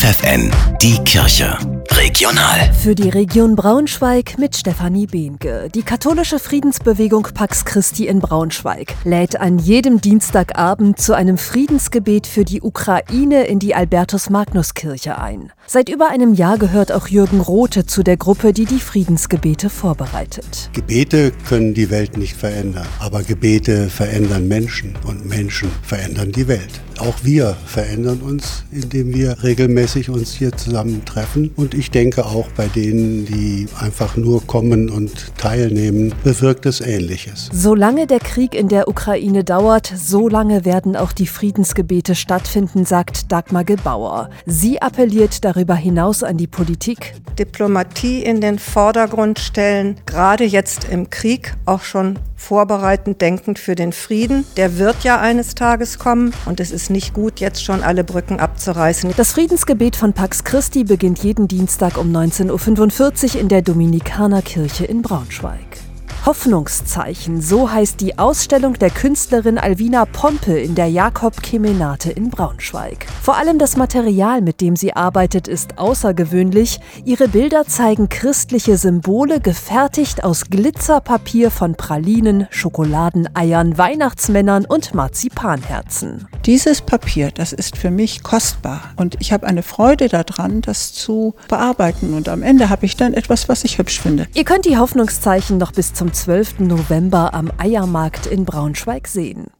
FFN, die Kirche. Regional. Für die Region Braunschweig mit Stefanie Behnke. Die katholische Friedensbewegung Pax Christi in Braunschweig lädt an jedem Dienstagabend zu einem Friedensgebet für die Ukraine in die Albertus-Magnus-Kirche ein. Seit über einem Jahr gehört auch Jürgen Rothe zu der Gruppe, die die Friedensgebete vorbereitet. Gebete können die Welt nicht verändern, aber Gebete verändern Menschen und Menschen verändern die Welt. Auch wir verändern uns, indem wir regelmäßig uns hier zusammentreffen. Und ich denke auch bei denen, die einfach nur kommen und teilnehmen, bewirkt es Ähnliches. Solange der Krieg in der Ukraine dauert, solange werden auch die Friedensgebete stattfinden, sagt Dagmar Gebauer. Sie appelliert darüber hinaus an die Politik. Diplomatie in den Vordergrund stellen, gerade jetzt im Krieg auch schon vorbereitend denkend für den Frieden. Der wird ja eines Tages kommen und es ist nicht gut, jetzt schon alle Brücken abzureißen. Das Friedensgebet von Pax Christi beginnt jeden Dienstag um 19.45 Uhr in der Dominikanerkirche in Braunschweig. Hoffnungszeichen, so heißt die Ausstellung der Künstlerin Alvina Pompe in der Jakob Kemenate in Braunschweig. Vor allem das Material, mit dem sie arbeitet, ist außergewöhnlich. Ihre Bilder zeigen christliche Symbole, gefertigt aus Glitzerpapier von Pralinen, Schokoladeneiern, Weihnachtsmännern und Marzipanherzen. Dieses Papier, das ist für mich kostbar und ich habe eine Freude daran, das zu bearbeiten und am Ende habe ich dann etwas, was ich hübsch finde. Ihr könnt die Hoffnungszeichen noch bis zum 12. November am Eiermarkt in Braunschweig sehen.